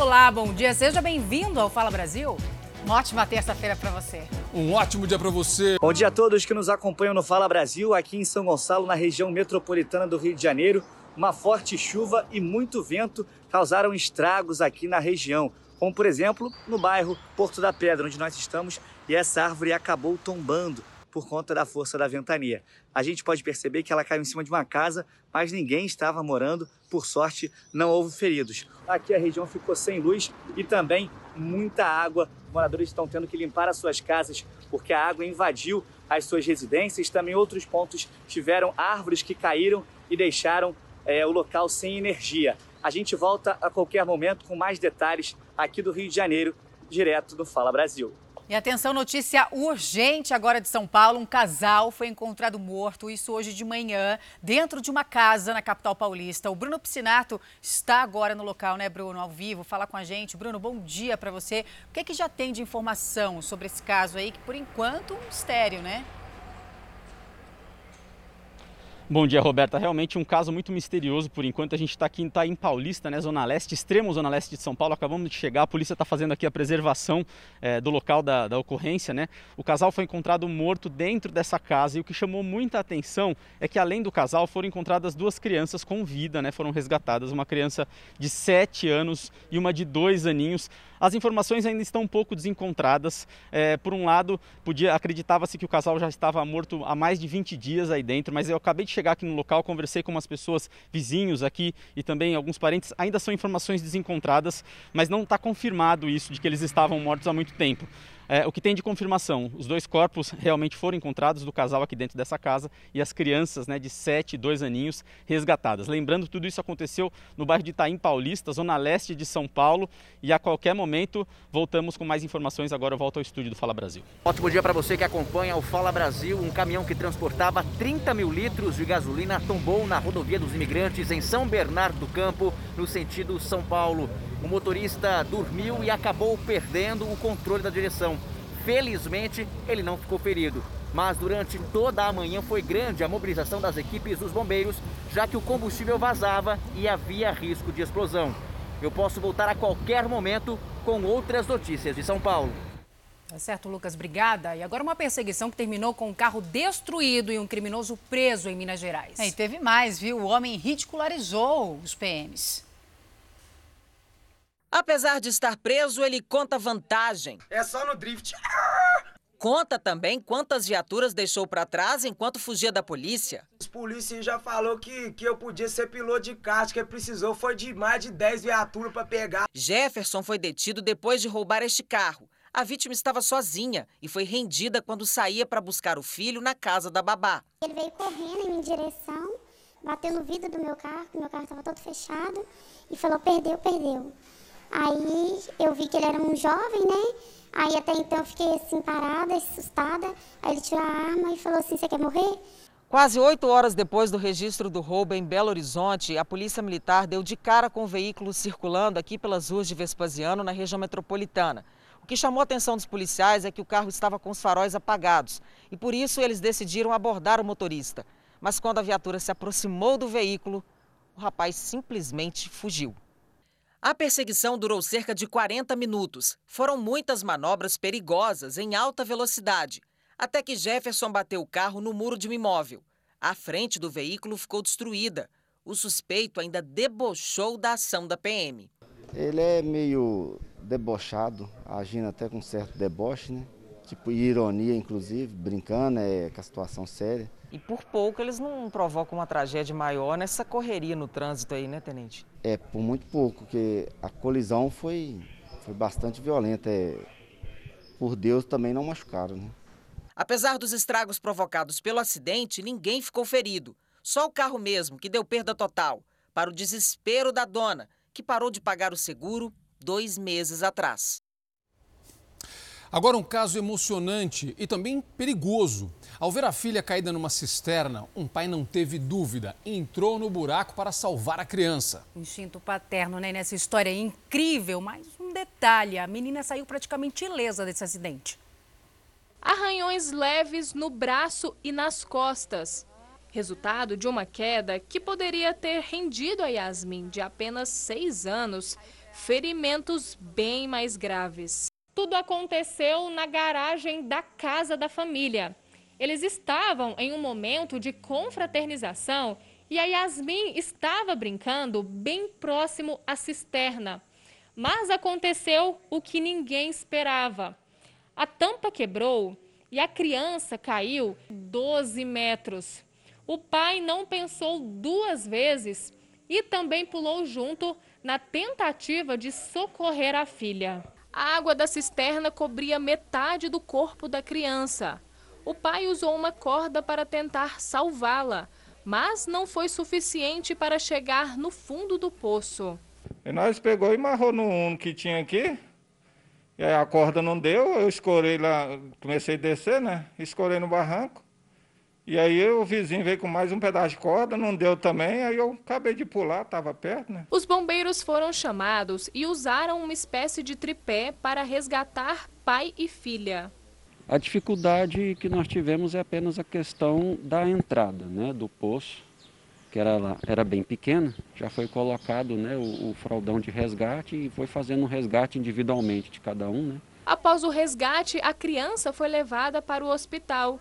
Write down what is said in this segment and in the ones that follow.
Olá, bom dia. Seja bem-vindo ao Fala Brasil. Uma ótima terça-feira para você. Um ótimo dia para você. Bom dia a todos que nos acompanham no Fala Brasil, aqui em São Gonçalo, na região metropolitana do Rio de Janeiro. Uma forte chuva e muito vento causaram estragos aqui na região, como por exemplo no bairro Porto da Pedra, onde nós estamos, e essa árvore acabou tombando por conta da força da ventania. A gente pode perceber que ela caiu em cima de uma casa, mas ninguém estava morando. Por sorte, não houve feridos. Aqui a região ficou sem luz e também muita água. Moradores estão tendo que limpar as suas casas porque a água invadiu as suas residências. Também outros pontos tiveram árvores que caíram e deixaram é, o local sem energia. A gente volta a qualquer momento com mais detalhes aqui do Rio de Janeiro, direto do Fala Brasil. E atenção, notícia urgente agora de São Paulo. Um casal foi encontrado morto, isso hoje de manhã, dentro de uma casa na capital paulista. O Bruno Piscinato está agora no local, né, Bruno, ao vivo, fala com a gente. Bruno, bom dia para você. O que, é que já tem de informação sobre esse caso aí, que por enquanto um mistério, né? Bom dia, Roberta. Realmente um caso muito misterioso por enquanto. A gente está aqui em Paulista, né, Zona Leste, extremo Zona Leste de São Paulo. Acabamos de chegar, a polícia está fazendo aqui a preservação é, do local da, da, ocorrência. Né? O casal foi encontrado morto dentro dessa casa e o que chamou muita atenção é que, além do casal, foram encontradas duas crianças com vida, né? foram resgatadas. Uma criança de 7 anos e uma de 2 aninhos. As informações ainda estão um pouco desencontradas. É, por um lado, podia acreditava-se que o casal já estava morto há mais de 20 dias aí dentro, mas eu acabei de chegar aqui no local, conversei com umas pessoas vizinhos aqui e também alguns parentes. Ainda são informações desencontradas, mas não está confirmado isso de que eles estavam mortos há muito tempo. É, o que tem de confirmação, os dois corpos realmente foram encontrados do casal aqui dentro dessa casa e as crianças né, de 7 e 2 aninhos resgatadas. Lembrando, tudo isso aconteceu no bairro de Itaim Paulista, zona leste de São Paulo. E a qualquer momento voltamos com mais informações. Agora eu volto ao estúdio do Fala Brasil. Ótimo dia para você que acompanha o Fala Brasil. Um caminhão que transportava 30 mil litros de gasolina tombou na rodovia dos imigrantes em São Bernardo do Campo, no sentido São Paulo. O motorista dormiu e acabou perdendo o controle da direção. Felizmente, ele não ficou ferido. Mas durante toda a manhã foi grande a mobilização das equipes dos bombeiros, já que o combustível vazava e havia risco de explosão. Eu posso voltar a qualquer momento com outras notícias de São Paulo. Tá certo, Lucas, obrigada. E agora uma perseguição que terminou com um carro destruído e um criminoso preso em Minas Gerais. É, e teve mais, viu? O homem ridicularizou os PMs. Apesar de estar preso, ele conta vantagem. É só no drift. Conta também quantas viaturas deixou para trás enquanto fugia da polícia. Os policiais já falou que, que eu podia ser piloto de kart, que precisou foi de mais de 10 viaturas para pegar. Jefferson foi detido depois de roubar este carro. A vítima estava sozinha e foi rendida quando saía para buscar o filho na casa da babá. Ele veio correndo em minha direção, bateu no vidro do meu carro, meu carro estava todo fechado, e falou: perdeu, perdeu. Aí eu vi que ele era um jovem, né? Aí até então eu fiquei assim parada, assustada. Aí ele tirou a arma e falou assim: Você quer morrer? Quase oito horas depois do registro do roubo em Belo Horizonte, a Polícia Militar deu de cara com o veículo circulando aqui pelas ruas de Vespasiano, na região metropolitana. O que chamou a atenção dos policiais é que o carro estava com os faróis apagados e por isso eles decidiram abordar o motorista. Mas quando a viatura se aproximou do veículo, o rapaz simplesmente fugiu. A perseguição durou cerca de 40 minutos. Foram muitas manobras perigosas em alta velocidade, até que Jefferson bateu o carro no muro de um imóvel. A frente do veículo ficou destruída. O suspeito ainda debochou da ação da PM. Ele é meio debochado, agindo até com certo deboche, né? Tipo ironia, inclusive, brincando, é com a situação séria. E por pouco eles não provocam uma tragédia maior nessa correria no trânsito aí, né, Tenente? É, por muito pouco, porque a colisão foi, foi bastante violenta. É, por Deus também não machucaram, né? Apesar dos estragos provocados pelo acidente, ninguém ficou ferido. Só o carro mesmo, que deu perda total. Para o desespero da dona, que parou de pagar o seguro dois meses atrás. Agora um caso emocionante e também perigoso. Ao ver a filha caída numa cisterna, um pai não teve dúvida, entrou no buraco para salvar a criança. Instinto paterno, né? Nessa história é incrível, mas um detalhe, a menina saiu praticamente ilesa desse acidente. Arranhões leves no braço e nas costas. Resultado de uma queda que poderia ter rendido a Yasmin, de apenas seis anos, ferimentos bem mais graves. Tudo aconteceu na garagem da casa da família. Eles estavam em um momento de confraternização e a Yasmin estava brincando bem próximo à cisterna. Mas aconteceu o que ninguém esperava. A tampa quebrou e a criança caiu 12 metros. O pai não pensou duas vezes e também pulou junto na tentativa de socorrer a filha. A água da cisterna cobria metade do corpo da criança. O pai usou uma corda para tentar salvá-la, mas não foi suficiente para chegar no fundo do poço. E nós pegou e marrou no uno que tinha aqui. E aí a corda não deu, eu escorei lá, comecei a descer, né? Escorei no barranco. E aí o vizinho veio com mais um pedaço de corda, não deu também, aí eu acabei de pular, estava perto, né? Os bombeiros foram chamados e usaram uma espécie de tripé para resgatar pai e filha. A dificuldade que nós tivemos é apenas a questão da entrada né, do poço, que era, lá, era bem pequena, já foi colocado né, o, o fraldão de resgate e foi fazendo um resgate individualmente de cada um. Né. Após o resgate, a criança foi levada para o hospital.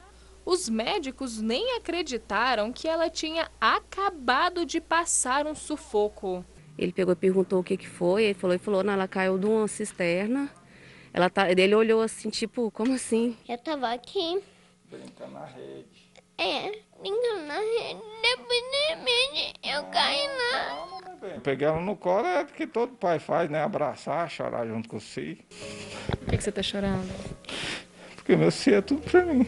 Os médicos nem acreditaram que ela tinha acabado de passar um sufoco. Ele pegou e perguntou o que, que foi, ele falou, ele falou, não, ela caiu de uma cisterna ela tá, ele olhou assim, tipo, como assim? Eu tava aqui. Brincando na rede. É, brincando na rede. Depois de repente eu caí lá. Eu peguei ela no colo, é o que todo pai faz, né? Abraçar, chorar junto com o Si. Por que, que você tá chorando? Porque meu Si é tudo pra mim.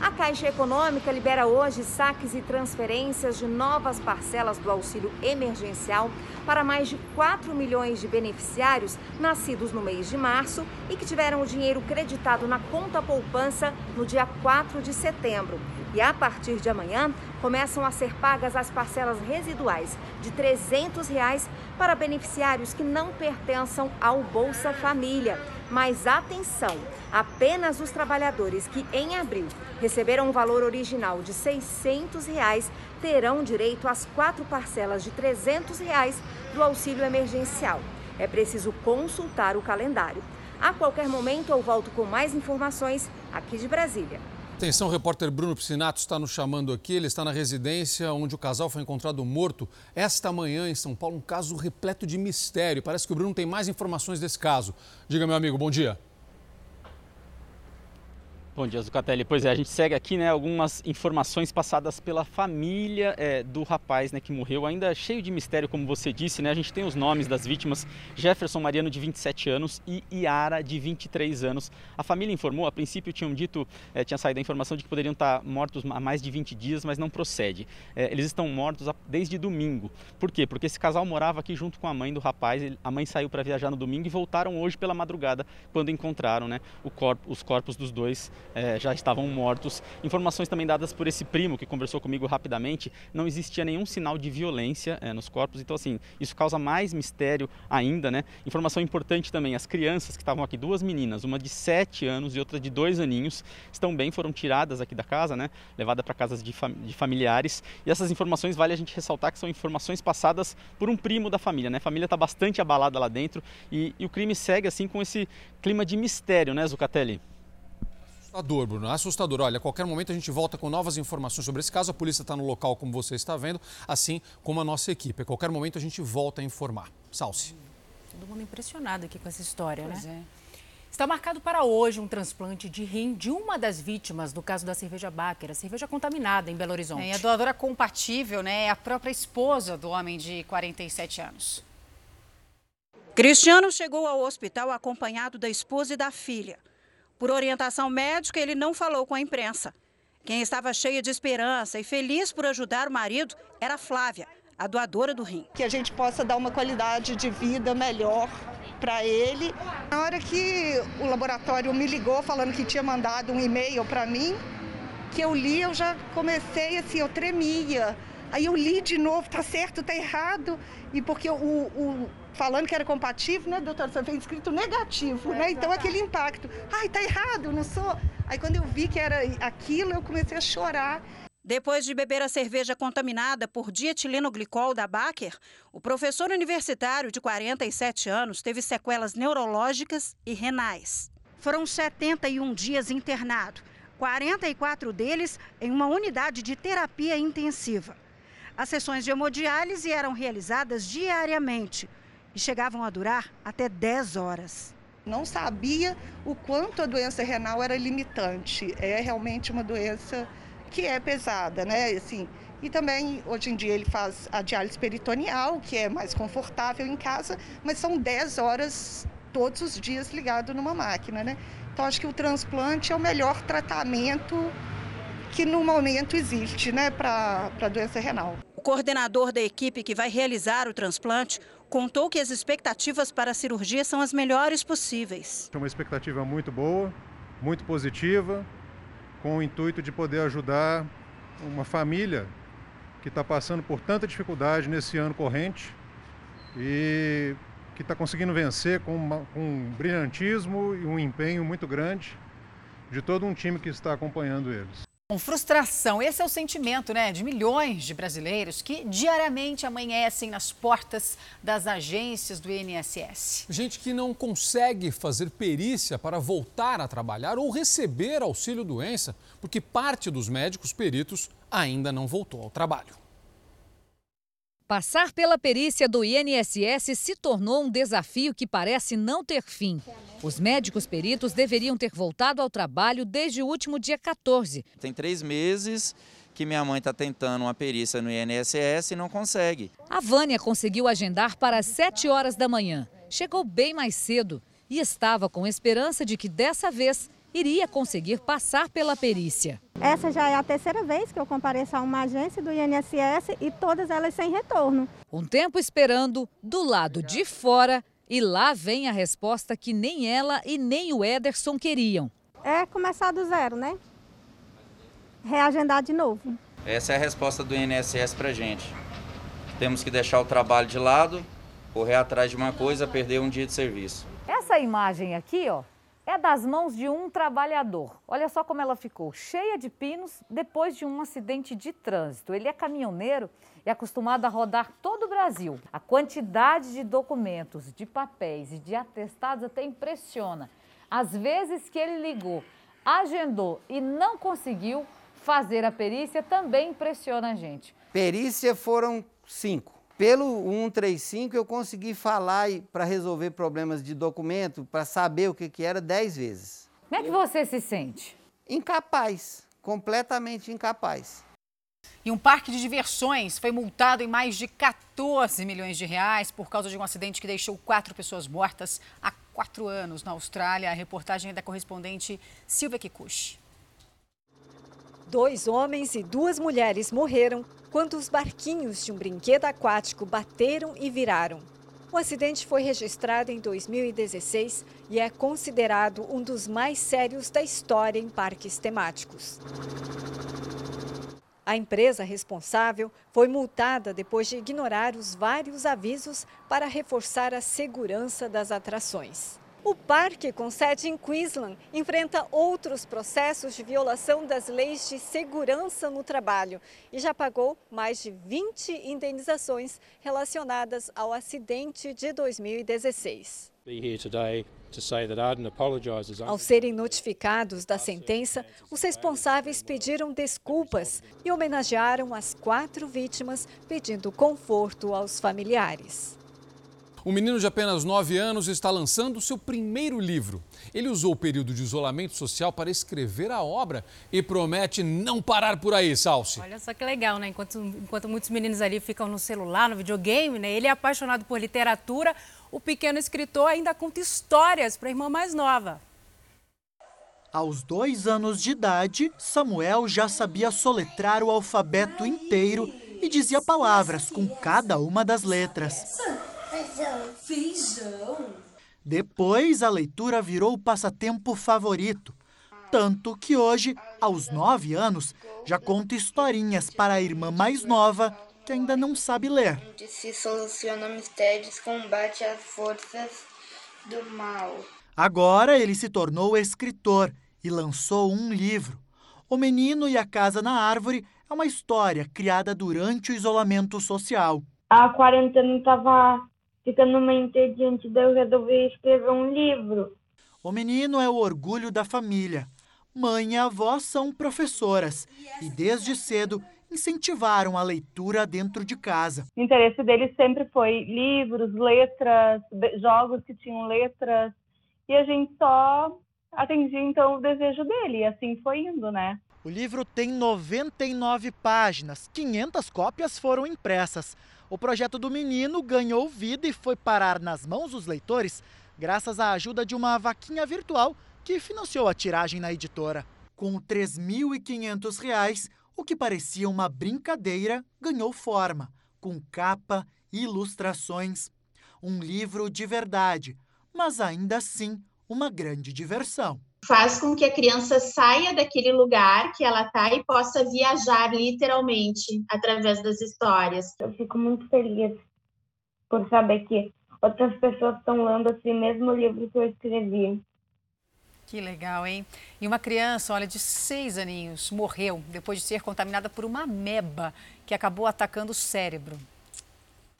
A Caixa Econômica libera hoje saques e transferências de novas parcelas do auxílio emergencial para mais de 4 milhões de beneficiários nascidos no mês de março e que tiveram o dinheiro creditado na conta poupança no dia 4 de setembro. E a partir de amanhã começam a ser pagas as parcelas residuais de 300 reais para beneficiários que não pertençam ao Bolsa Família. Mas atenção, apenas os trabalhadores que em abril receberam um valor original de 600 reais terão direito às quatro parcelas de 300 reais do auxílio emergencial. É preciso consultar o calendário. A qualquer momento eu volto com mais informações aqui de Brasília. Atenção, o repórter Bruno Piscinato está nos chamando aqui. Ele está na residência onde o casal foi encontrado morto esta manhã em São Paulo. Um caso repleto de mistério. Parece que o Bruno tem mais informações desse caso. Diga, meu amigo, bom dia. Bom dia, Zucatelli. Pois é, a gente segue aqui né, algumas informações passadas pela família é, do rapaz né, que morreu, ainda cheio de mistério, como você disse. Né? A gente tem os nomes das vítimas: Jefferson Mariano, de 27 anos, e Iara, de 23 anos. A família informou, a princípio tinham dito, é, tinha saído a informação de que poderiam estar mortos há mais de 20 dias, mas não procede. É, eles estão mortos desde domingo. Por quê? Porque esse casal morava aqui junto com a mãe do rapaz. A mãe saiu para viajar no domingo e voltaram hoje pela madrugada, quando encontraram né, corpo, os corpos dos dois é, já estavam mortos. Informações também dadas por esse primo que conversou comigo rapidamente, não existia nenhum sinal de violência é, nos corpos, então assim, isso causa mais mistério ainda, né? Informação importante também, as crianças que estavam aqui, duas meninas, uma de 7 anos e outra de 2 aninhos, estão bem, foram tiradas aqui da casa, né? Levadas para casas de, fam de familiares. E essas informações vale a gente ressaltar que são informações passadas por um primo da família, né? A família está bastante abalada lá dentro e, e o crime segue assim com esse clima de mistério, né, Zucatelli? Assustador, Bruno, assustador. Olha, a qualquer momento a gente volta com novas informações sobre esse caso. A polícia está no local, como você está vendo, assim como a nossa equipe. A qualquer momento a gente volta a informar. Salce. Todo mundo impressionado aqui com essa história, pois né? É. Está marcado para hoje um transplante de rim de uma das vítimas do caso da cerveja Baker, a cerveja contaminada em Belo Horizonte. É, e a doadora compatível né, é a própria esposa do homem de 47 anos. Cristiano chegou ao hospital acompanhado da esposa e da filha. Por orientação médica, ele não falou com a imprensa. Quem estava cheia de esperança e feliz por ajudar o marido era Flávia, a doadora do rim. Que a gente possa dar uma qualidade de vida melhor para ele. Na hora que o laboratório me ligou falando que tinha mandado um e-mail para mim, que eu li, eu já comecei assim, eu tremia. Aí eu li de novo, tá certo, tá errado. E porque o, o falando que era compatível, né, doutora? Só veio escrito negativo, é, né? Então aquele impacto. Ai, tá errado, não sou. Aí quando eu vi que era aquilo, eu comecei a chorar. Depois de beber a cerveja contaminada por dietilenoglicol da Baker, o professor universitário de 47 anos teve sequelas neurológicas e renais. Foram 71 dias internado, 44 deles em uma unidade de terapia intensiva. As sessões de hemodiálise eram realizadas diariamente e chegavam a durar até 10 horas. Não sabia o quanto a doença renal era limitante. É realmente uma doença que é pesada, né? Assim, e também, hoje em dia, ele faz a diálise peritoneal, que é mais confortável em casa, mas são 10 horas todos os dias ligado numa máquina, né? Então, acho que o transplante é o melhor tratamento que no momento existe, né, para a doença renal. O coordenador da equipe que vai realizar o transplante contou que as expectativas para a cirurgia são as melhores possíveis. É uma expectativa muito boa, muito positiva, com o intuito de poder ajudar uma família que está passando por tanta dificuldade nesse ano corrente e que está conseguindo vencer com, uma, com um brilhantismo e um empenho muito grande de todo um time que está acompanhando eles. Com frustração, esse é o sentimento né, de milhões de brasileiros que diariamente amanhecem nas portas das agências do INSS. Gente que não consegue fazer perícia para voltar a trabalhar ou receber auxílio-doença, porque parte dos médicos peritos ainda não voltou ao trabalho. Passar pela perícia do INSS se tornou um desafio que parece não ter fim. Os médicos peritos deveriam ter voltado ao trabalho desde o último dia 14. Tem três meses que minha mãe está tentando uma perícia no INSS e não consegue. A Vânia conseguiu agendar para as 7 horas da manhã. Chegou bem mais cedo e estava com esperança de que dessa vez iria conseguir passar pela perícia. Essa já é a terceira vez que eu compareço a uma agência do INSS e todas elas sem retorno. Um tempo esperando, do lado de fora, e lá vem a resposta que nem ela e nem o Ederson queriam. É começar do zero, né? Reagendar de novo. Essa é a resposta do INSS pra gente. Temos que deixar o trabalho de lado, correr atrás de uma coisa, perder um dia de serviço. Essa imagem aqui, ó, é das mãos de um trabalhador. Olha só como ela ficou, cheia de pinos depois de um acidente de trânsito. Ele é caminhoneiro e acostumado a rodar todo o Brasil. A quantidade de documentos, de papéis e de atestados até impressiona. Às vezes que ele ligou, agendou e não conseguiu fazer a perícia também impressiona a gente. Perícia foram cinco. Pelo 135 eu consegui falar para resolver problemas de documento, para saber o que, que era 10 vezes. Como é que você se sente? Incapaz, completamente incapaz. E um parque de diversões foi multado em mais de 14 milhões de reais por causa de um acidente que deixou quatro pessoas mortas há quatro anos na Austrália. A reportagem é da correspondente Silvia Kikuchi. Dois homens e duas mulheres morreram quando os barquinhos de um brinquedo aquático bateram e viraram. O acidente foi registrado em 2016 e é considerado um dos mais sérios da história em parques temáticos. A empresa responsável foi multada depois de ignorar os vários avisos para reforçar a segurança das atrações. O parque, com sede em Queensland, enfrenta outros processos de violação das leis de segurança no trabalho e já pagou mais de 20 indenizações relacionadas ao acidente de 2016. Ao serem notificados da sentença, os responsáveis pediram desculpas e homenagearam as quatro vítimas, pedindo conforto aos familiares. Um menino de apenas 9 anos está lançando seu primeiro livro. Ele usou o período de isolamento social para escrever a obra e promete não parar por aí, Salsi. Olha só que legal, né? Enquanto, enquanto muitos meninos ali ficam no celular, no videogame, né? Ele é apaixonado por literatura. O pequeno escritor ainda conta histórias para a irmã mais nova. Aos dois anos de idade, Samuel já sabia soletrar o alfabeto inteiro e dizia palavras com cada uma das letras. Feijão. Feijão. Depois, a leitura virou o passatempo favorito. Tanto que hoje, aos nove anos, já conta historinhas para a irmã mais nova, que ainda não sabe ler. Se soluciona mistérios, combate as forças do mal. Agora ele se tornou escritor e lançou um livro. O Menino e a Casa na Árvore é uma história criada durante o isolamento social. A quarentena estava ficando meio entediante, daí eu resolvi escrever um livro. O menino é o orgulho da família. Mãe e avó são professoras e desde cedo incentivaram a leitura dentro de casa. O interesse deles sempre foi livros, letras, jogos que tinham letras, e a gente só atendia então o desejo dele, e assim foi indo, né? O livro tem 99 páginas, 500 cópias foram impressas. O projeto do menino ganhou vida e foi parar nas mãos dos leitores graças à ajuda de uma vaquinha virtual que financiou a tiragem na editora. Com R$ 3.500, o que parecia uma brincadeira ganhou forma, com capa, ilustrações. Um livro de verdade, mas ainda assim uma grande diversão faz com que a criança saia daquele lugar que ela está e possa viajar literalmente através das histórias. Eu fico muito feliz por saber que outras pessoas estão lendo esse mesmo livro que eu escrevi. Que legal, hein? E uma criança, olha, de seis aninhos, morreu depois de ser contaminada por uma ameba que acabou atacando o cérebro.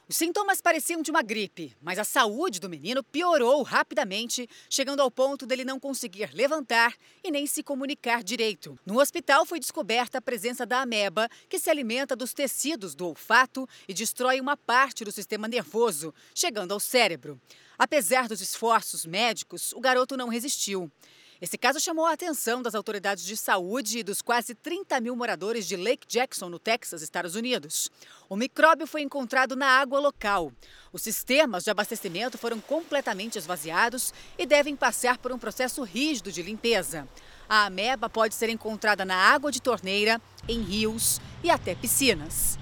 Os sintomas pareciam de uma gripe, mas a saúde do menino piorou rapidamente, chegando ao ponto dele não conseguir levantar e nem se comunicar direito. No hospital foi descoberta a presença da ameba, que se alimenta dos tecidos do olfato e destrói uma parte do sistema nervoso, chegando ao cérebro. Apesar dos esforços médicos, o garoto não resistiu. Esse caso chamou a atenção das autoridades de saúde e dos quase 30 mil moradores de Lake Jackson, no Texas, Estados Unidos. O micróbio foi encontrado na água local. Os sistemas de abastecimento foram completamente esvaziados e devem passar por um processo rígido de limpeza. A ameba pode ser encontrada na água de torneira, em rios e até piscinas.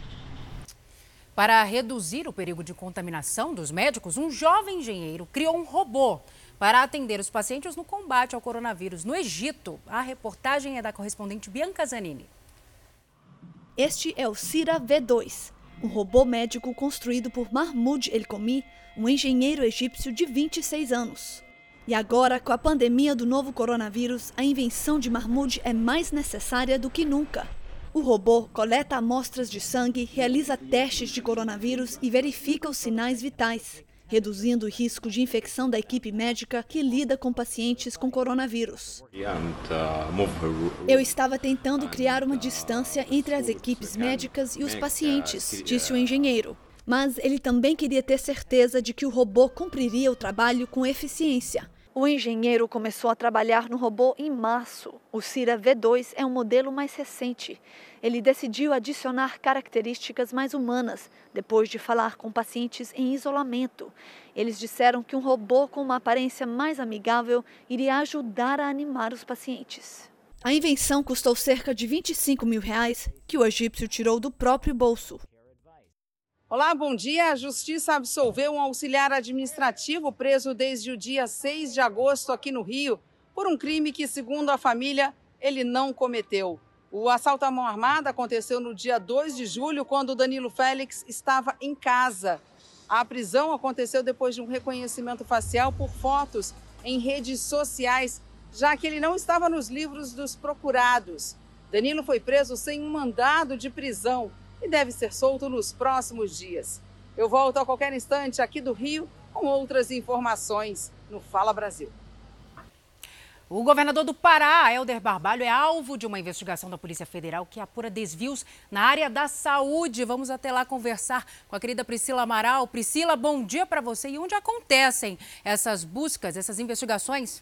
Para reduzir o perigo de contaminação dos médicos, um jovem engenheiro criou um robô para atender os pacientes no combate ao coronavírus no Egito. A reportagem é da correspondente Bianca Zanini. Este é o Cira V2, um robô médico construído por Mahmoud El-Komi, um engenheiro egípcio de 26 anos. E agora, com a pandemia do novo coronavírus, a invenção de Mahmoud é mais necessária do que nunca. O robô coleta amostras de sangue, realiza testes de coronavírus e verifica os sinais vitais reduzindo o risco de infecção da equipe médica que lida com pacientes com coronavírus. Eu estava tentando criar uma distância entre as equipes médicas e os pacientes, disse o engenheiro. Mas ele também queria ter certeza de que o robô cumpriria o trabalho com eficiência. O engenheiro começou a trabalhar no robô em março. O Cira V2 é um modelo mais recente. Ele decidiu adicionar características mais humanas depois de falar com pacientes em isolamento. Eles disseram que um robô com uma aparência mais amigável iria ajudar a animar os pacientes. A invenção custou cerca de 25 mil reais, que o egípcio tirou do próprio bolso. Olá, bom dia. A Justiça absolveu um auxiliar administrativo preso desde o dia 6 de agosto aqui no Rio por um crime que, segundo a família, ele não cometeu. O assalto à mão armada aconteceu no dia 2 de julho, quando Danilo Félix estava em casa. A prisão aconteceu depois de um reconhecimento facial por fotos em redes sociais, já que ele não estava nos livros dos procurados. Danilo foi preso sem um mandado de prisão e deve ser solto nos próximos dias. Eu volto a qualquer instante aqui do Rio com outras informações no Fala Brasil. O governador do Pará, Helder Barbalho, é alvo de uma investigação da Polícia Federal que apura desvios na área da saúde. Vamos até lá conversar com a querida Priscila Amaral. Priscila, bom dia para você. E onde acontecem essas buscas, essas investigações?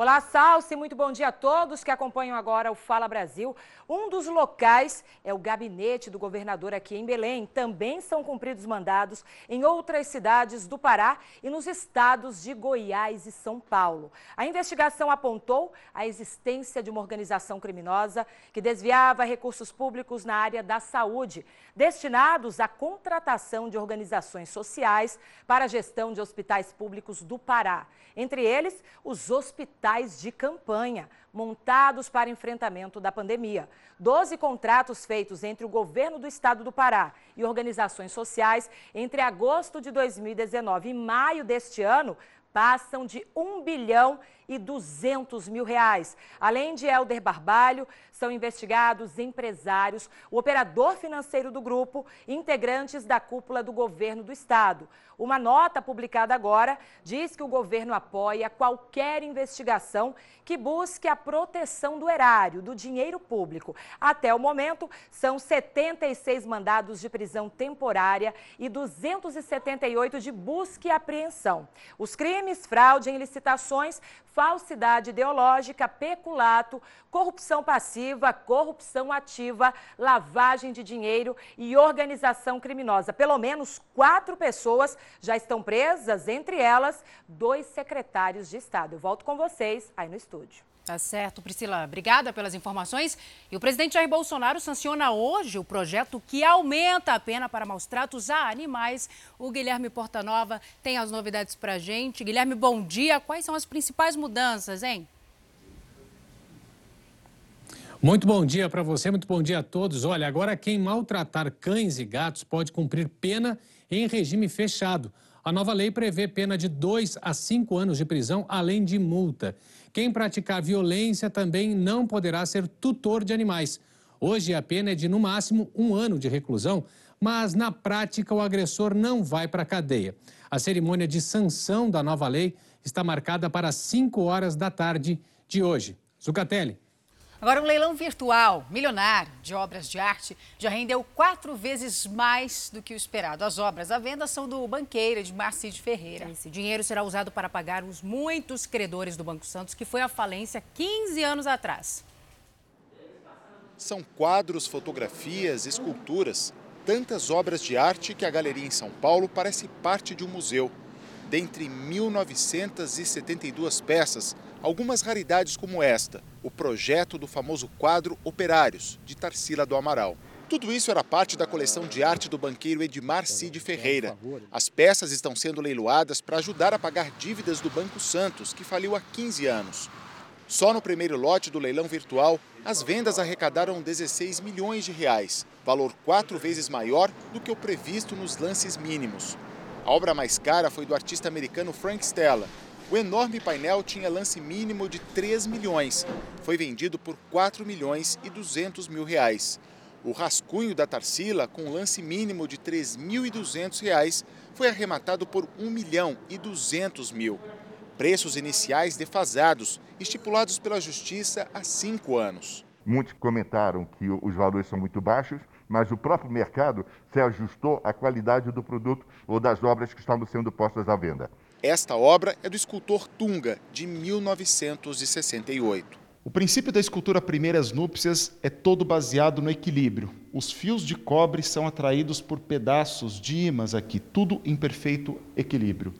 Olá, Salsi, muito bom dia a todos que acompanham agora o Fala Brasil. Um dos locais é o gabinete do governador aqui em Belém. Também são cumpridos mandados em outras cidades do Pará e nos estados de Goiás e São Paulo. A investigação apontou a existência de uma organização criminosa que desviava recursos públicos na área da saúde, destinados à contratação de organizações sociais para a gestão de hospitais públicos do Pará. Entre eles, os hospitais hospitais de campanha, montados para enfrentamento da pandemia. Doze contratos feitos entre o governo do estado do Pará e organizações sociais entre agosto de 2019 e maio deste ano passam de 1 bilhão e 200 mil reais. Além de Helder Barbalho, são investigados empresários, o operador financeiro do grupo e integrantes da cúpula do governo do estado. Uma nota publicada agora diz que o governo apoia qualquer investigação que busque a proteção do erário, do dinheiro público. Até o momento, são 76 mandados de prisão temporária e 278 de busca e apreensão. Os crimes, fraude em licitações, falsidade ideológica, peculato, corrupção passiva, corrupção ativa, lavagem de dinheiro e organização criminosa. Pelo menos quatro pessoas já estão presas, entre elas dois secretários de Estado. Eu volto com vocês aí no estúdio. Tá certo, Priscila. Obrigada pelas informações. E o presidente Jair Bolsonaro sanciona hoje o projeto que aumenta a pena para maus tratos a animais. O Guilherme Portanova tem as novidades para a gente. Guilherme, bom dia. Quais são as principais mudanças, hein? Muito bom dia para você, muito bom dia a todos. Olha, agora quem maltratar cães e gatos pode cumprir pena em regime fechado. A nova lei prevê pena de 2 a 5 anos de prisão, além de multa. Quem praticar violência também não poderá ser tutor de animais. Hoje a pena é de no máximo um ano de reclusão, mas na prática o agressor não vai para a cadeia. A cerimônia de sanção da nova lei está marcada para 5 horas da tarde de hoje. Zucatelli. Agora, um leilão virtual milionário de obras de arte já rendeu quatro vezes mais do que o esperado. As obras à venda são do banqueiro de Marcide Ferreira. Esse dinheiro será usado para pagar os muitos credores do Banco Santos, que foi à falência 15 anos atrás. São quadros, fotografias, esculturas, tantas obras de arte que a galeria em São Paulo parece parte de um museu. Dentre 1.972 peças, algumas raridades como esta, o projeto do famoso quadro Operários, de Tarsila do Amaral. Tudo isso era parte da coleção de arte do banqueiro Edmar Cid Ferreira. As peças estão sendo leiloadas para ajudar a pagar dívidas do Banco Santos, que faliu há 15 anos. Só no primeiro lote do leilão virtual, as vendas arrecadaram 16 milhões de reais, valor quatro vezes maior do que o previsto nos lances mínimos. A obra mais cara foi do artista americano Frank Stella, o enorme painel tinha lance mínimo de 3 milhões. Foi vendido por 4 milhões e 200 mil reais. O rascunho da Tarsila, com lance mínimo de 3.200 reais, foi arrematado por 1 milhão e 200 mil. Preços iniciais defasados, estipulados pela Justiça há cinco anos. Muitos comentaram que os valores são muito baixos, mas o próprio mercado se ajustou à qualidade do produto ou das obras que estavam sendo postas à venda. Esta obra é do escultor Tunga, de 1968. O princípio da escultura Primeiras Núpcias é todo baseado no equilíbrio. Os fios de cobre são atraídos por pedaços de imãs aqui, tudo em perfeito equilíbrio.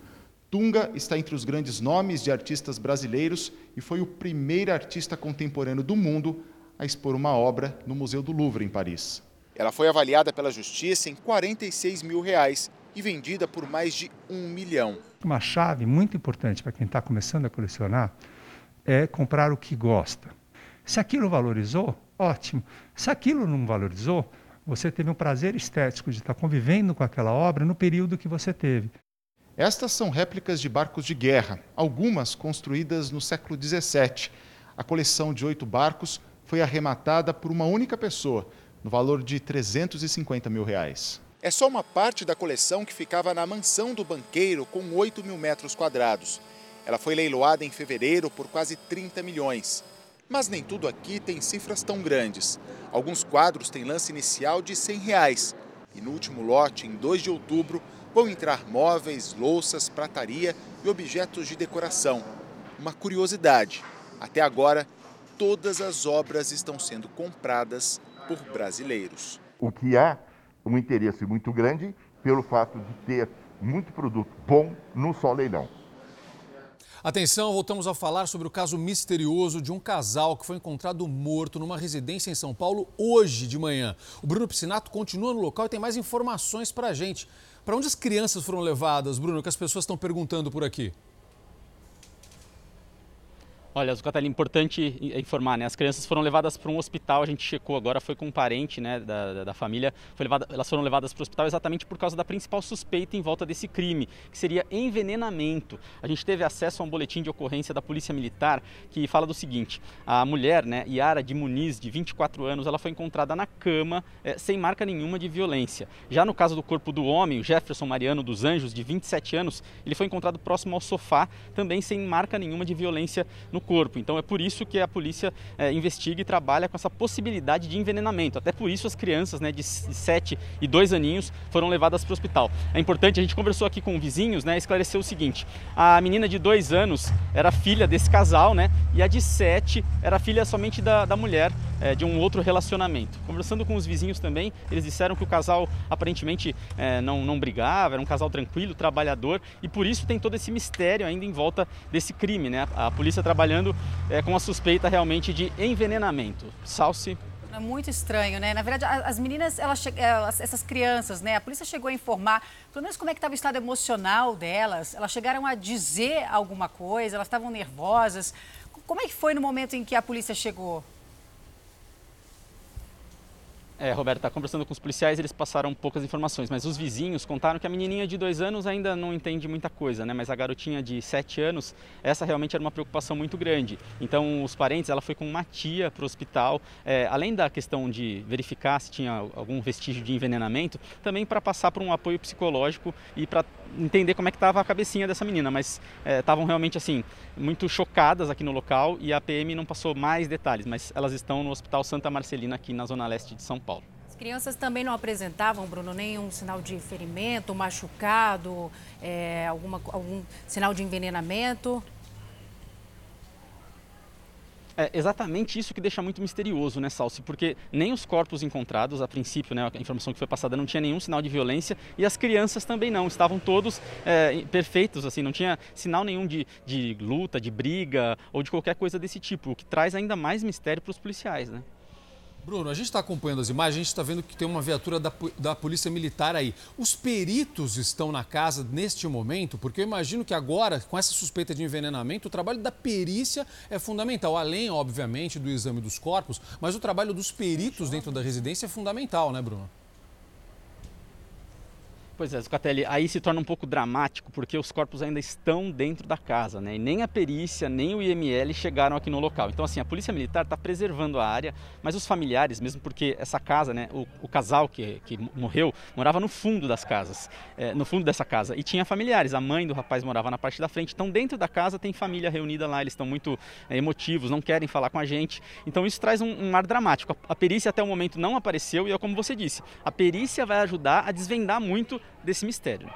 Tunga está entre os grandes nomes de artistas brasileiros e foi o primeiro artista contemporâneo do mundo a expor uma obra no Museu do Louvre, em Paris. Ela foi avaliada pela justiça em 46 mil reais e vendida por mais de um milhão. Uma chave muito importante para quem está começando a colecionar é comprar o que gosta. Se aquilo valorizou, ótimo. Se aquilo não valorizou, você teve um prazer estético de estar convivendo com aquela obra no período que você teve. Estas são réplicas de barcos de guerra, algumas construídas no século XVII. A coleção de oito barcos foi arrematada por uma única pessoa, no valor de 350 mil reais. É só uma parte da coleção que ficava na mansão do banqueiro, com 8 mil metros quadrados. Ela foi leiloada em fevereiro por quase 30 milhões. Mas nem tudo aqui tem cifras tão grandes. Alguns quadros têm lance inicial de 100 reais. E no último lote, em 2 de outubro, vão entrar móveis, louças, prataria e objetos de decoração. Uma curiosidade: até agora, todas as obras estão sendo compradas por brasileiros. O que há um interesse muito grande pelo fato de ter muito produto bom num só leilão. Atenção, voltamos a falar sobre o caso misterioso de um casal que foi encontrado morto numa residência em São Paulo hoje de manhã. O Bruno Piscinato continua no local e tem mais informações para a gente. Para onde as crianças foram levadas, Bruno, que as pessoas estão perguntando por aqui? Olha, Zucatelli, importante informar, né? As crianças foram levadas para um hospital, a gente checou agora, foi com um parente né, da, da família, foi levada, elas foram levadas para o hospital exatamente por causa da principal suspeita em volta desse crime, que seria envenenamento. A gente teve acesso a um boletim de ocorrência da Polícia Militar que fala do seguinte: a mulher, né, Yara de Muniz, de 24 anos, ela foi encontrada na cama, é, sem marca nenhuma de violência. Já no caso do corpo do homem, o Jefferson Mariano dos Anjos, de 27 anos, ele foi encontrado próximo ao sofá, também sem marca nenhuma de violência no corpo. Então é por isso que a polícia é, investiga e trabalha com essa possibilidade de envenenamento. Até por isso as crianças né, de 7 e 2 aninhos foram levadas para o hospital. É importante, a gente conversou aqui com vizinhos, né, esclareceu o seguinte: a menina de 2 anos era filha desse casal, né? E a de 7 era filha somente da, da mulher é, de um outro relacionamento. Conversando com os vizinhos também, eles disseram que o casal aparentemente é, não, não brigava, era um casal tranquilo, trabalhador, e por isso tem todo esse mistério ainda em volta desse crime, né? A, a polícia trabalhando é, com a suspeita realmente de envenenamento. Salce. É muito estranho, né? Na verdade, as meninas, elas, elas, essas crianças, né? A polícia chegou a informar, pelo menos como é que estava o estado emocional delas. Elas chegaram a dizer alguma coisa, elas estavam nervosas. Como é que foi no momento em que a polícia chegou? É, Roberto, está conversando com os policiais, eles passaram poucas informações, mas os vizinhos contaram que a menininha de dois anos ainda não entende muita coisa, né? Mas a garotinha de sete anos, essa realmente era uma preocupação muito grande. Então, os parentes, ela foi com uma tia para o hospital, é, além da questão de verificar se tinha algum vestígio de envenenamento, também para passar por um apoio psicológico e para entender como é que estava a cabecinha dessa menina. Mas estavam é, realmente assim muito chocadas aqui no local e a PM não passou mais detalhes, mas elas estão no Hospital Santa Marcelina aqui na zona leste de São Paulo. As crianças também não apresentavam, Bruno, nenhum sinal de ferimento, machucado, é, alguma, algum sinal de envenenamento? É exatamente isso que deixa muito misterioso, né, Salsi? Porque nem os corpos encontrados, a princípio, né, a informação que foi passada não tinha nenhum sinal de violência e as crianças também não, estavam todos é, perfeitos, assim, não tinha sinal nenhum de, de luta, de briga ou de qualquer coisa desse tipo, o que traz ainda mais mistério para os policiais, né? Bruno, a gente está acompanhando as imagens, a gente está vendo que tem uma viatura da, da Polícia Militar aí. Os peritos estão na casa neste momento, porque eu imagino que agora, com essa suspeita de envenenamento, o trabalho da perícia é fundamental. Além, obviamente, do exame dos corpos, mas o trabalho dos peritos dentro da residência é fundamental, né, Bruno? Pois é, Zucatelli, aí se torna um pouco dramático porque os corpos ainda estão dentro da casa, né? E nem a perícia, nem o IML chegaram aqui no local. Então, assim, a Polícia Militar está preservando a área, mas os familiares, mesmo porque essa casa, né, o, o casal que, que morreu, morava no fundo das casas, é, no fundo dessa casa, e tinha familiares. A mãe do rapaz morava na parte da frente. Então, dentro da casa tem família reunida lá, eles estão muito é, emotivos, não querem falar com a gente. Então, isso traz um, um ar dramático. A, a perícia até o momento não apareceu e é como você disse, a perícia vai ajudar a desvendar muito desse mistério.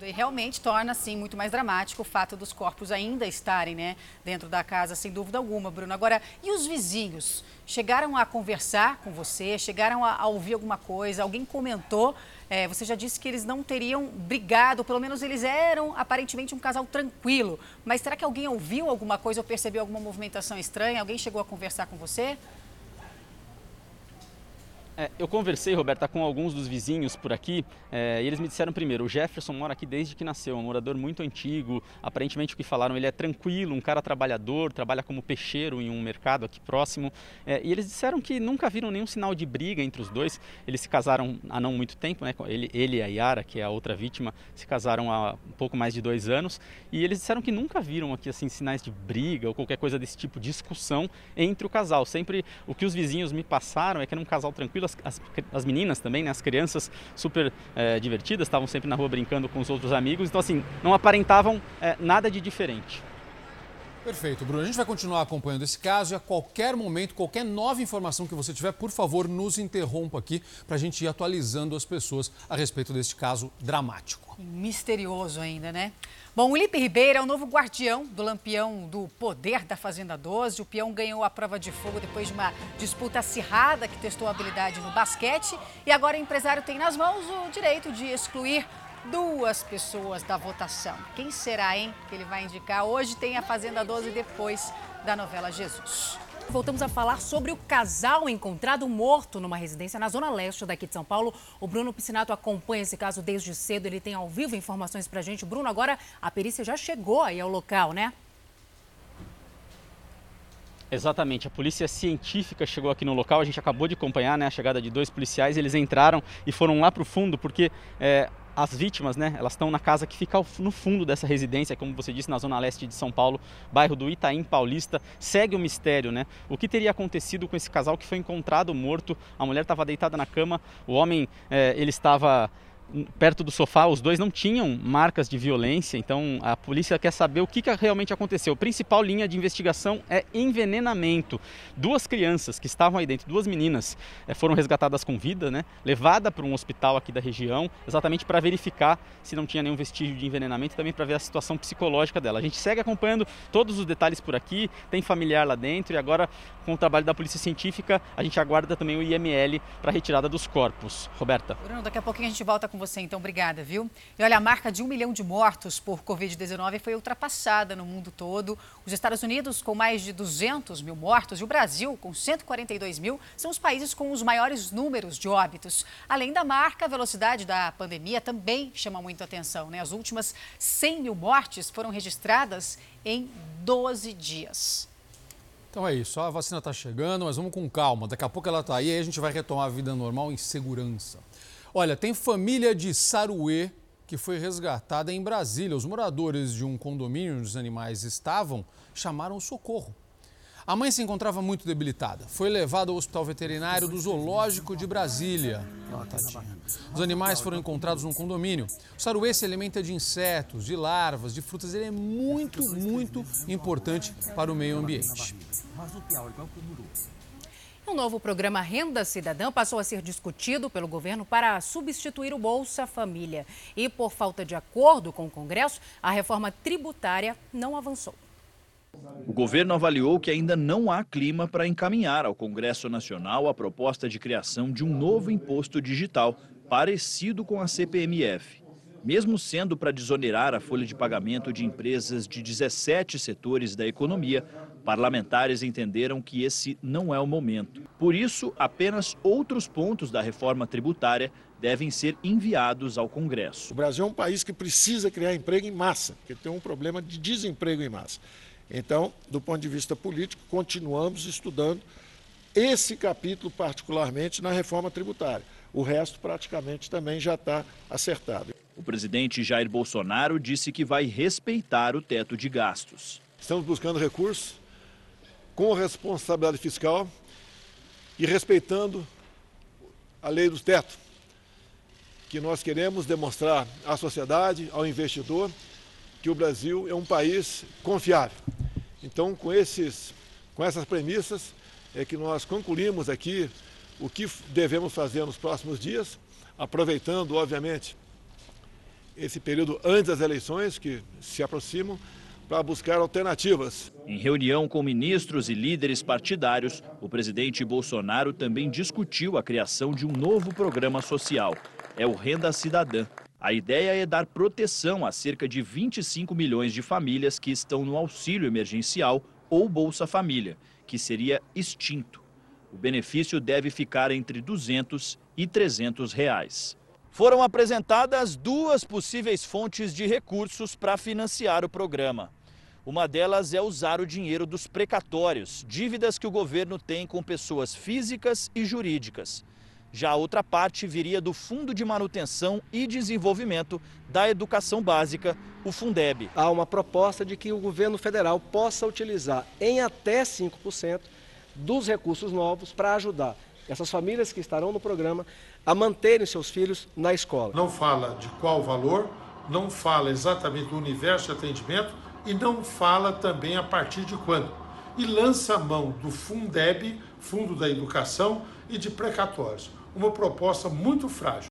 E realmente torna, assim, muito mais dramático o fato dos corpos ainda estarem né, dentro da casa, sem dúvida alguma, Bruno. Agora, e os vizinhos? Chegaram a conversar com você? Chegaram a, a ouvir alguma coisa? Alguém comentou? É, você já disse que eles não teriam brigado, pelo menos eles eram aparentemente um casal tranquilo. Mas será que alguém ouviu alguma coisa ou percebeu alguma movimentação estranha? Alguém chegou a conversar com você? É, eu conversei, Roberta, com alguns dos vizinhos por aqui é, e eles me disseram primeiro, o Jefferson mora aqui desde que nasceu, um morador muito antigo, aparentemente o que falaram, ele é tranquilo, um cara trabalhador, trabalha como peixeiro em um mercado aqui próximo. É, e eles disseram que nunca viram nenhum sinal de briga entre os dois, eles se casaram há não muito tempo, né? ele, ele e a Yara, que é a outra vítima, se casaram há um pouco mais de dois anos. E eles disseram que nunca viram aqui assim sinais de briga ou qualquer coisa desse tipo, discussão entre o casal, sempre o que os vizinhos me passaram é que era um casal tranquilo, as, as, as meninas também, né, as crianças super é, divertidas, estavam sempre na rua brincando com os outros amigos, então assim, não aparentavam é, nada de diferente. Perfeito, Bruno. A gente vai continuar acompanhando esse caso e a qualquer momento, qualquer nova informação que você tiver, por favor, nos interrompa aqui para a gente ir atualizando as pessoas a respeito deste caso dramático. Misterioso ainda, né? Bom, o Lipe Ribeiro é o novo guardião do lampião do poder da Fazenda 12. O peão ganhou a prova de fogo depois de uma disputa acirrada que testou a habilidade no basquete. E agora o empresário tem nas mãos o direito de excluir duas pessoas da votação. Quem será, hein, que ele vai indicar? Hoje tem a Fazenda 12 depois da novela Jesus. Voltamos a falar sobre o casal encontrado morto numa residência na zona leste daqui de São Paulo. O Bruno Piscinato acompanha esse caso desde cedo, ele tem ao vivo informações pra gente. Bruno, agora a perícia já chegou aí ao local, né? Exatamente, a polícia científica chegou aqui no local, a gente acabou de acompanhar né, a chegada de dois policiais, eles entraram e foram lá para o fundo porque é, as vítimas, né, elas estão na casa que fica no fundo dessa residência, como você disse, na zona leste de São Paulo, bairro do Itaim Paulista. Segue o mistério, né? O que teria acontecido com esse casal que foi encontrado morto? A mulher estava deitada na cama, o homem, é, ele estava perto do sofá, os dois não tinham marcas de violência, então a polícia quer saber o que, que realmente aconteceu. A principal linha de investigação é envenenamento. Duas crianças que estavam aí dentro, duas meninas, eh, foram resgatadas com vida, né? levada para um hospital aqui da região, exatamente para verificar se não tinha nenhum vestígio de envenenamento, também para ver a situação psicológica dela. A gente segue acompanhando todos os detalhes por aqui, tem familiar lá dentro e agora com o trabalho da polícia científica, a gente aguarda também o IML para retirada dos corpos. Roberta. Bruno, daqui a pouquinho a gente volta com com você, então. Obrigada, viu? E olha, a marca de um milhão de mortos por Covid-19 foi ultrapassada no mundo todo. Os Estados Unidos, com mais de 200 mil mortos, e o Brasil, com 142 mil, são os países com os maiores números de óbitos. Além da marca, a velocidade da pandemia também chama muito atenção. Né? As últimas 100 mil mortes foram registradas em 12 dias. Então é isso, a vacina está chegando, mas vamos com calma. Daqui a pouco ela está aí e a gente vai retomar a vida normal em segurança. Olha, tem família de Saruê que foi resgatada em Brasília. Os moradores de um condomínio onde os animais estavam chamaram socorro. A mãe se encontrava muito debilitada. Foi levada ao hospital veterinário do Zoológico de Brasília. Tadinha. Os animais foram encontrados num condomínio. O saruê se alimenta de insetos, de larvas, de frutas. Ele é muito, muito importante para o meio ambiente. Um novo programa Renda Cidadã passou a ser discutido pelo governo para substituir o Bolsa Família. E por falta de acordo com o Congresso, a reforma tributária não avançou. O governo avaliou que ainda não há clima para encaminhar ao Congresso Nacional a proposta de criação de um novo imposto digital, parecido com a CPMF. Mesmo sendo para desonerar a folha de pagamento de empresas de 17 setores da economia, Parlamentares entenderam que esse não é o momento. Por isso, apenas outros pontos da reforma tributária devem ser enviados ao Congresso. O Brasil é um país que precisa criar emprego em massa, porque tem um problema de desemprego em massa. Então, do ponto de vista político, continuamos estudando esse capítulo particularmente na reforma tributária. O resto praticamente também já está acertado. O presidente Jair Bolsonaro disse que vai respeitar o teto de gastos. Estamos buscando recursos com responsabilidade fiscal e respeitando a lei dos tetos, que nós queremos demonstrar à sociedade, ao investidor, que o Brasil é um país confiável. Então, com, esses, com essas premissas, é que nós concluímos aqui o que devemos fazer nos próximos dias, aproveitando, obviamente, esse período antes das eleições que se aproximam, para buscar alternativas. Em reunião com ministros e líderes partidários, o presidente Bolsonaro também discutiu a criação de um novo programa social. É o Renda Cidadã. A ideia é dar proteção a cerca de 25 milhões de famílias que estão no auxílio emergencial ou Bolsa Família, que seria extinto. O benefício deve ficar entre 200 e 300 reais. Foram apresentadas duas possíveis fontes de recursos para financiar o programa. Uma delas é usar o dinheiro dos precatórios, dívidas que o governo tem com pessoas físicas e jurídicas. Já a outra parte viria do Fundo de Manutenção e Desenvolvimento da Educação Básica, o Fundeb. Há uma proposta de que o governo federal possa utilizar em até 5% dos recursos novos para ajudar essas famílias que estarão no programa a manterem seus filhos na escola. Não fala de qual valor, não fala exatamente do universo de atendimento e não fala também a partir de quando. E lança a mão do Fundeb, Fundo da Educação, e de precatórios. Uma proposta muito frágil.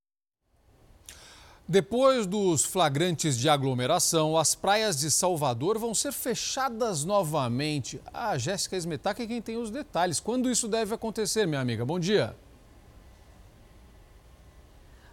Depois dos flagrantes de aglomeração, as praias de Salvador vão ser fechadas novamente. A Jéssica Esmetac é quem tem os detalhes. Quando isso deve acontecer, minha amiga? Bom dia.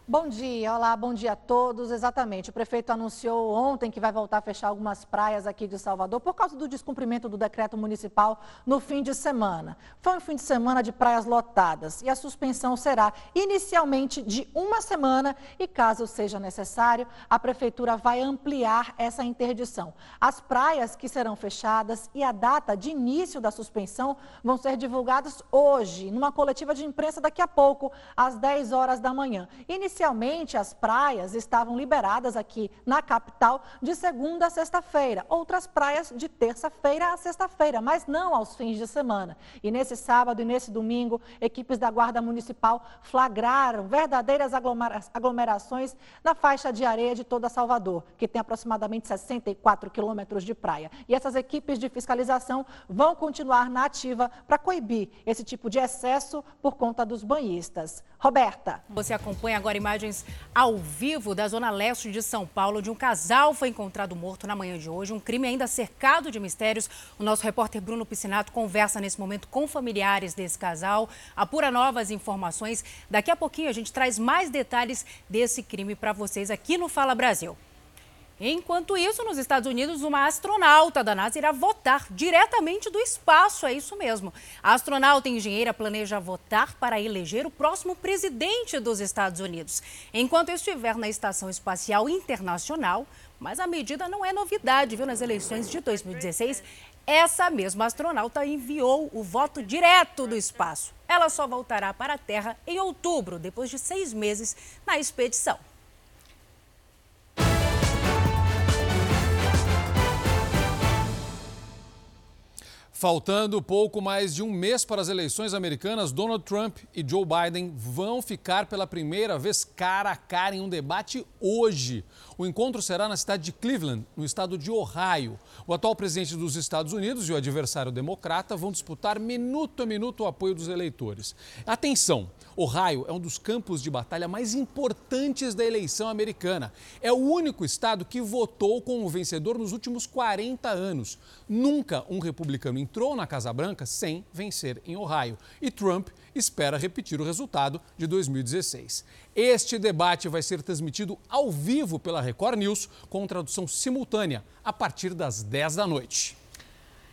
Bom dia, olá, bom dia a todos. Exatamente, o prefeito anunciou ontem que vai voltar a fechar algumas praias aqui de Salvador por causa do descumprimento do decreto municipal no fim de semana. Foi um fim de semana de praias lotadas e a suspensão será inicialmente de uma semana e, caso seja necessário, a prefeitura vai ampliar essa interdição. As praias que serão fechadas e a data de início da suspensão vão ser divulgadas hoje, numa coletiva de imprensa daqui a pouco, às 10 horas da manhã. Inicialmente, as praias estavam liberadas aqui na capital de segunda a sexta-feira, outras praias de terça-feira a sexta-feira, mas não aos fins de semana. E nesse sábado e nesse domingo, equipes da Guarda Municipal flagraram verdadeiras aglomerações na faixa de areia de toda Salvador, que tem aproximadamente 64 quilômetros de praia. E essas equipes de fiscalização vão continuar na ativa para coibir esse tipo de excesso por conta dos banhistas. Roberta. Você acompanha agora imagens ao vivo da zona leste de São Paulo, de um casal foi encontrado morto na manhã de hoje, um crime ainda cercado de mistérios. O nosso repórter Bruno Piscinato conversa nesse momento com familiares desse casal, apura novas informações. Daqui a pouquinho a gente traz mais detalhes desse crime para vocês aqui no Fala Brasil. Enquanto isso, nos Estados Unidos, uma astronauta da NASA irá votar diretamente do espaço. É isso mesmo. A astronauta engenheira planeja votar para eleger o próximo presidente dos Estados Unidos, enquanto estiver na Estação Espacial Internacional. Mas a medida não é novidade, viu? Nas eleições de 2016, essa mesma astronauta enviou o voto direto do espaço. Ela só voltará para a Terra em outubro, depois de seis meses na expedição. Faltando pouco mais de um mês para as eleições americanas, Donald Trump e Joe Biden vão ficar pela primeira vez cara a cara em um debate hoje. O encontro será na cidade de Cleveland, no estado de Ohio. O atual presidente dos Estados Unidos e o adversário democrata vão disputar minuto a minuto o apoio dos eleitores. Atenção! Ohio é um dos campos de batalha mais importantes da eleição americana. É o único estado que votou com o vencedor nos últimos 40 anos. Nunca um republicano entrou na Casa Branca sem vencer em Ohio. E Trump espera repetir o resultado de 2016. Este debate vai ser transmitido ao vivo pela Record News com tradução simultânea a partir das 10 da noite.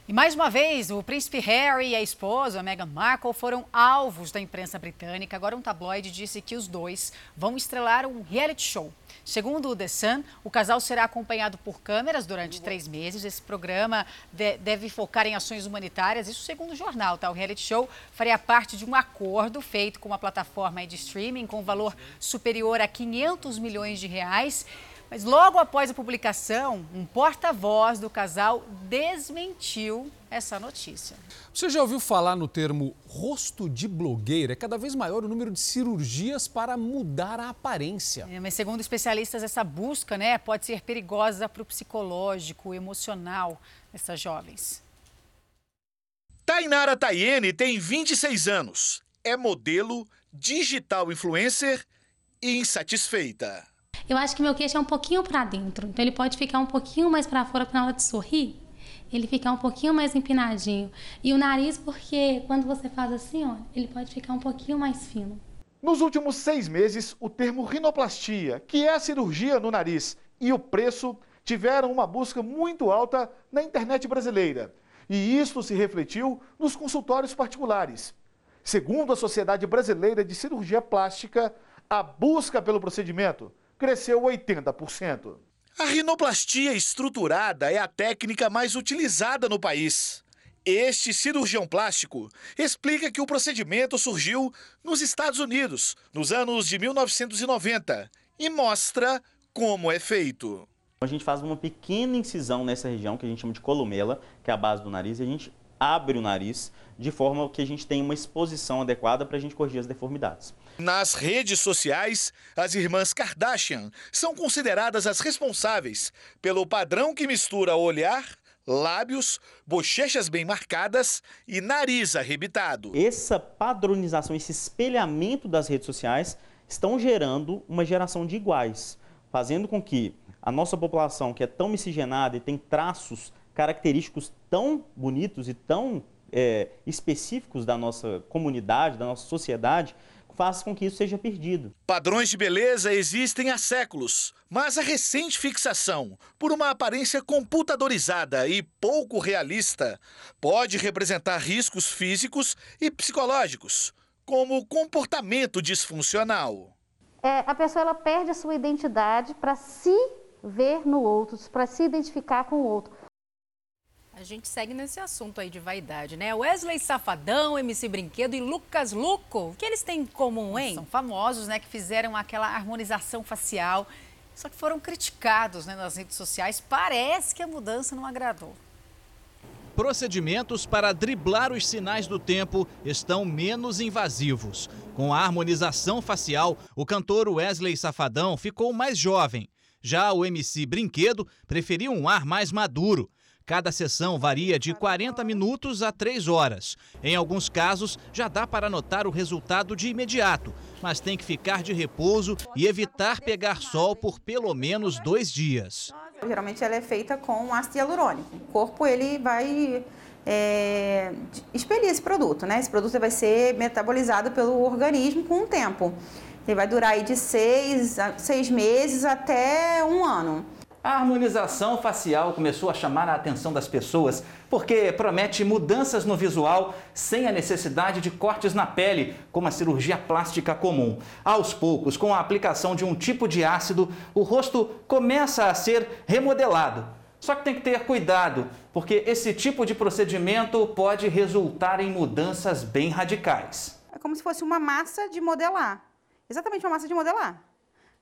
E mais uma vez, o príncipe Harry e a esposa, Meghan Markle, foram alvos da imprensa britânica. Agora, um tabloide disse que os dois vão estrelar um reality show. Segundo o The Sun, o casal será acompanhado por câmeras durante três meses. Esse programa de, deve focar em ações humanitárias, isso segundo o jornal, tá? O reality show faria parte de um acordo feito com uma plataforma de streaming com valor superior a 500 milhões de reais mas logo após a publicação, um porta-voz do casal desmentiu essa notícia. Você já ouviu falar no termo rosto de blogueira? É cada vez maior o número de cirurgias para mudar a aparência. É, mas segundo especialistas, essa busca né, pode ser perigosa para o psicológico, emocional dessas jovens. Tainara Tayene tem 26 anos. É modelo, digital influencer e insatisfeita. Eu acho que meu queixo é um pouquinho para dentro, então ele pode ficar um pouquinho mais para fora na hora de sorrir. Ele ficar um pouquinho mais empinadinho. E o nariz, porque quando você faz assim, ó, ele pode ficar um pouquinho mais fino. Nos últimos seis meses, o termo rinoplastia, que é a cirurgia no nariz, e o preço tiveram uma busca muito alta na internet brasileira. E isso se refletiu nos consultórios particulares. Segundo a Sociedade Brasileira de Cirurgia Plástica, a busca pelo procedimento cresceu 80%. A rinoplastia estruturada é a técnica mais utilizada no país. Este cirurgião plástico explica que o procedimento surgiu nos Estados Unidos nos anos de 1990 e mostra como é feito. A gente faz uma pequena incisão nessa região que a gente chama de columela, que é a base do nariz, e a gente abre o nariz de forma que a gente tenha uma exposição adequada para a gente corrigir as deformidades. Nas redes sociais, as irmãs Kardashian são consideradas as responsáveis pelo padrão que mistura olhar, lábios, bochechas bem marcadas e nariz arrebitado. Essa padronização, esse espelhamento das redes sociais estão gerando uma geração de iguais, fazendo com que a nossa população, que é tão miscigenada e tem traços característicos tão bonitos e tão é, específicos da nossa comunidade, da nossa sociedade, faz com que isso seja perdido. Padrões de beleza existem há séculos, mas a recente fixação por uma aparência computadorizada e pouco realista pode representar riscos físicos e psicológicos, como comportamento disfuncional. É, a pessoa ela perde a sua identidade para se ver no outro, para se identificar com o outro. A gente segue nesse assunto aí de vaidade, né? Wesley Safadão, MC Brinquedo e Lucas Luco, o que eles têm em comum, hein? São famosos, né, que fizeram aquela harmonização facial, só que foram criticados né, nas redes sociais. Parece que a mudança não agradou. Procedimentos para driblar os sinais do tempo estão menos invasivos. Com a harmonização facial, o cantor Wesley Safadão ficou mais jovem. Já o MC Brinquedo preferiu um ar mais maduro. Cada sessão varia de 40 minutos a 3 horas. Em alguns casos, já dá para notar o resultado de imediato, mas tem que ficar de repouso e evitar pegar sol por pelo menos dois dias. Geralmente ela é feita com ácido hialurônico. O corpo ele vai é, expelir esse produto, né? Esse produto vai ser metabolizado pelo organismo com o tempo. Ele vai durar aí de seis, seis meses até um ano. A harmonização facial começou a chamar a atenção das pessoas porque promete mudanças no visual sem a necessidade de cortes na pele, como a cirurgia plástica comum. Aos poucos, com a aplicação de um tipo de ácido, o rosto começa a ser remodelado. Só que tem que ter cuidado, porque esse tipo de procedimento pode resultar em mudanças bem radicais. É como se fosse uma massa de modelar. Exatamente uma massa de modelar.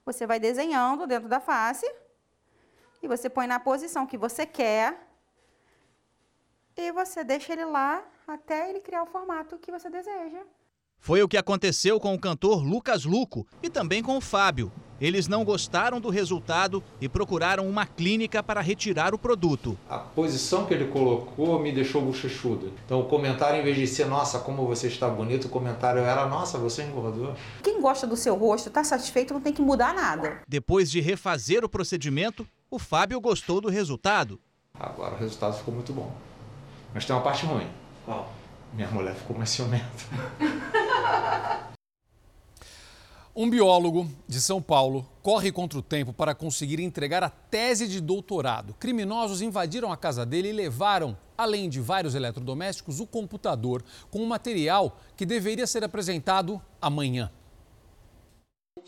Você vai desenhando dentro da face e você põe na posição que você quer e você deixa ele lá até ele criar o formato que você deseja. Foi o que aconteceu com o cantor Lucas Luco e também com o Fábio. Eles não gostaram do resultado e procuraram uma clínica para retirar o produto. A posição que ele colocou me deixou bochechudo. Então o comentário, em vez de ser, nossa, como você está bonito, o comentário era, nossa, você engordou. Quem gosta do seu rosto, está satisfeito, não tem que mudar nada. Depois de refazer o procedimento, o Fábio gostou do resultado. Agora o resultado ficou muito bom. Mas tem uma parte ruim. Qual? Minha mulher ficou mais ciumenta. Um biólogo de São Paulo corre contra o tempo para conseguir entregar a tese de doutorado. Criminosos invadiram a casa dele e levaram, além de vários eletrodomésticos, o computador com um material que deveria ser apresentado amanhã.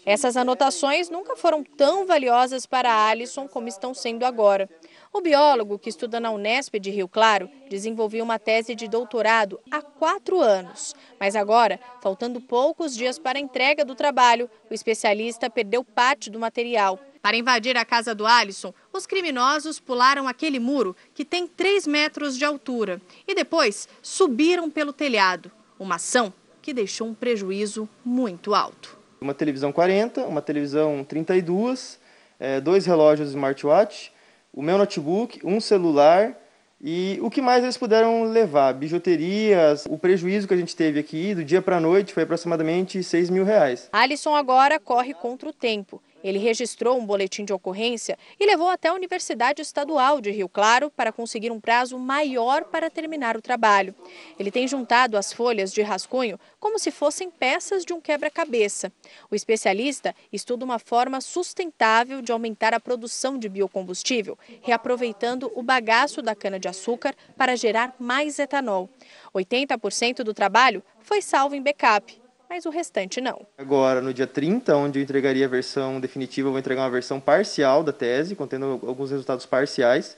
Essas anotações nunca foram tão valiosas para Alisson como estão sendo agora. O biólogo, que estuda na Unesp de Rio Claro, desenvolveu uma tese de doutorado há quatro anos. Mas agora, faltando poucos dias para a entrega do trabalho, o especialista perdeu parte do material. Para invadir a casa do Alisson, os criminosos pularam aquele muro que tem 3 metros de altura e depois subiram pelo telhado. Uma ação que deixou um prejuízo muito alto. Uma televisão 40, uma televisão 32, é, dois relógios smartwatch, o meu notebook, um celular e o que mais eles puderam levar? Bijuterias. O prejuízo que a gente teve aqui do dia para a noite foi aproximadamente 6 mil reais. Alisson agora corre contra o tempo. Ele registrou um boletim de ocorrência e levou até a Universidade Estadual de Rio Claro para conseguir um prazo maior para terminar o trabalho. Ele tem juntado as folhas de rascunho como se fossem peças de um quebra-cabeça. O especialista estuda uma forma sustentável de aumentar a produção de biocombustível, reaproveitando o bagaço da cana-de-açúcar para gerar mais etanol. 80% do trabalho foi salvo em backup mas o restante não. Agora, no dia 30, onde eu entregaria a versão definitiva, eu vou entregar uma versão parcial da tese, contendo alguns resultados parciais.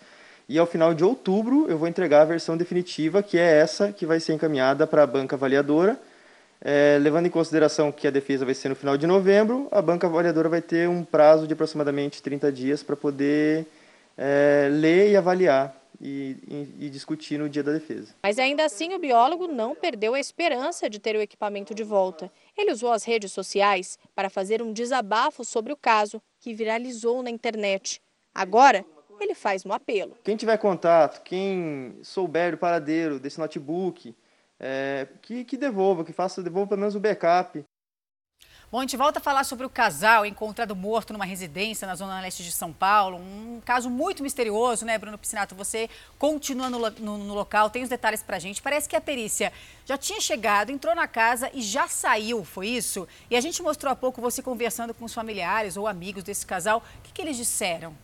E ao final de outubro, eu vou entregar a versão definitiva, que é essa que vai ser encaminhada para a banca avaliadora. É, levando em consideração que a defesa vai ser no final de novembro, a banca avaliadora vai ter um prazo de aproximadamente 30 dias para poder é, ler e avaliar e, e, e, discutir no dia da defesa. Mas ainda assim, o biólogo não perdeu a esperança de ter o equipamento de volta. Ele usou as redes sociais para fazer um desabafo sobre o caso, que viralizou na internet. Agora, ele faz um apelo. Quem tiver contato, quem souber o paradeiro desse notebook, é, que, que devolva, que faça, devolva pelo menos o backup. Bom, a gente volta a falar sobre o casal encontrado morto numa residência na zona leste de São Paulo. Um caso muito misterioso, né, Bruno Piscinato? Você continua no, no, no local, tem os detalhes pra gente. Parece que a perícia já tinha chegado, entrou na casa e já saiu, foi isso? E a gente mostrou há pouco você conversando com os familiares ou amigos desse casal. O que, que eles disseram?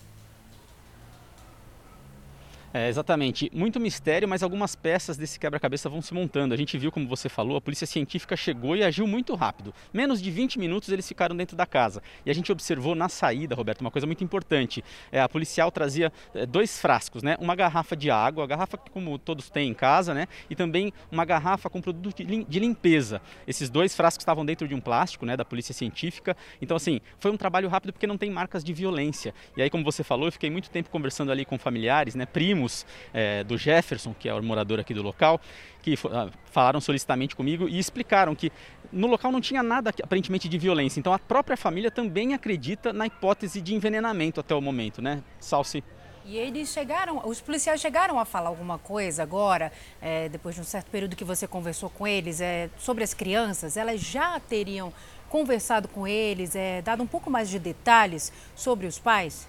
É, exatamente. Muito mistério, mas algumas peças desse quebra-cabeça vão se montando. A gente viu, como você falou, a polícia científica chegou e agiu muito rápido. Menos de 20 minutos eles ficaram dentro da casa. E a gente observou na saída, Roberto, uma coisa muito importante. É, a policial trazia é, dois frascos, né? Uma garrafa de água, a garrafa que como todos têm em casa, né? E também uma garrafa com produto de limpeza. Esses dois frascos estavam dentro de um plástico, né? Da polícia científica. Então, assim, foi um trabalho rápido porque não tem marcas de violência. E aí, como você falou, eu fiquei muito tempo conversando ali com familiares, né? Primos primos é, do Jefferson, que é o morador aqui do local, que ah, falaram solicitamente comigo e explicaram que no local não tinha nada aparentemente de violência. Então a própria família também acredita na hipótese de envenenamento até o momento, né? Salsi. E eles chegaram, os policiais chegaram a falar alguma coisa agora, é, depois de um certo período que você conversou com eles, é, sobre as crianças, elas já teriam conversado com eles, é, dado um pouco mais de detalhes sobre os pais?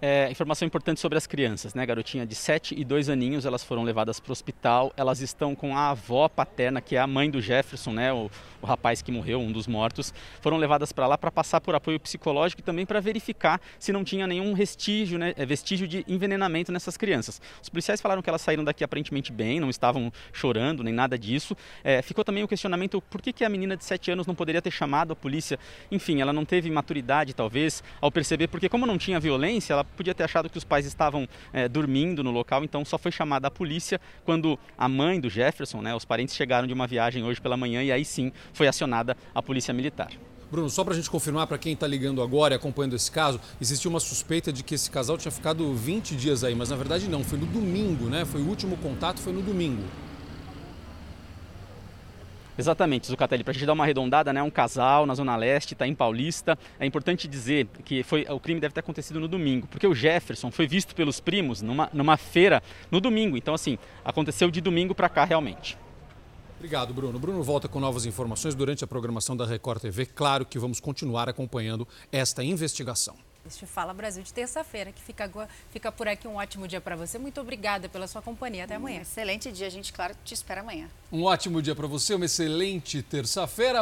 É, informação importante sobre as crianças, né? Garotinha de 7 e 2 aninhos, elas foram levadas para o hospital. Elas estão com a avó paterna, que é a mãe do Jefferson, né? O, o rapaz que morreu, um dos mortos. Foram levadas para lá para passar por apoio psicológico e também para verificar se não tinha nenhum vestígio, né? É, vestígio de envenenamento nessas crianças. Os policiais falaram que elas saíram daqui aparentemente bem, não estavam chorando nem nada disso. É, ficou também o questionamento por que, que a menina de 7 anos não poderia ter chamado a polícia. Enfim, ela não teve maturidade, talvez, ao perceber, porque como não tinha violência, ela podia ter achado que os pais estavam é, dormindo no local, então só foi chamada a polícia quando a mãe do Jefferson, né, os parentes chegaram de uma viagem hoje pela manhã e aí sim foi acionada a polícia militar. Bruno, só para a gente confirmar para quem está ligando agora e acompanhando esse caso, existiu uma suspeita de que esse casal tinha ficado 20 dias aí, mas na verdade não, foi no domingo, né? Foi o último contato, foi no domingo. Exatamente, Zucatelli, para a gente dar uma arredondada, né, um casal na Zona Leste, está em Paulista. É importante dizer que foi, o crime deve ter acontecido no domingo, porque o Jefferson foi visto pelos primos numa, numa feira no domingo. Então, assim, aconteceu de domingo para cá realmente. Obrigado, Bruno. Bruno volta com novas informações durante a programação da Record TV. Claro que vamos continuar acompanhando esta investigação. Este Fala Brasil de terça-feira, que fica, fica por aqui. Um ótimo dia para você. Muito obrigada pela sua companhia. Até amanhã. Um excelente dia. A gente, claro, te espera amanhã. Um ótimo dia para você, uma excelente terça-feira.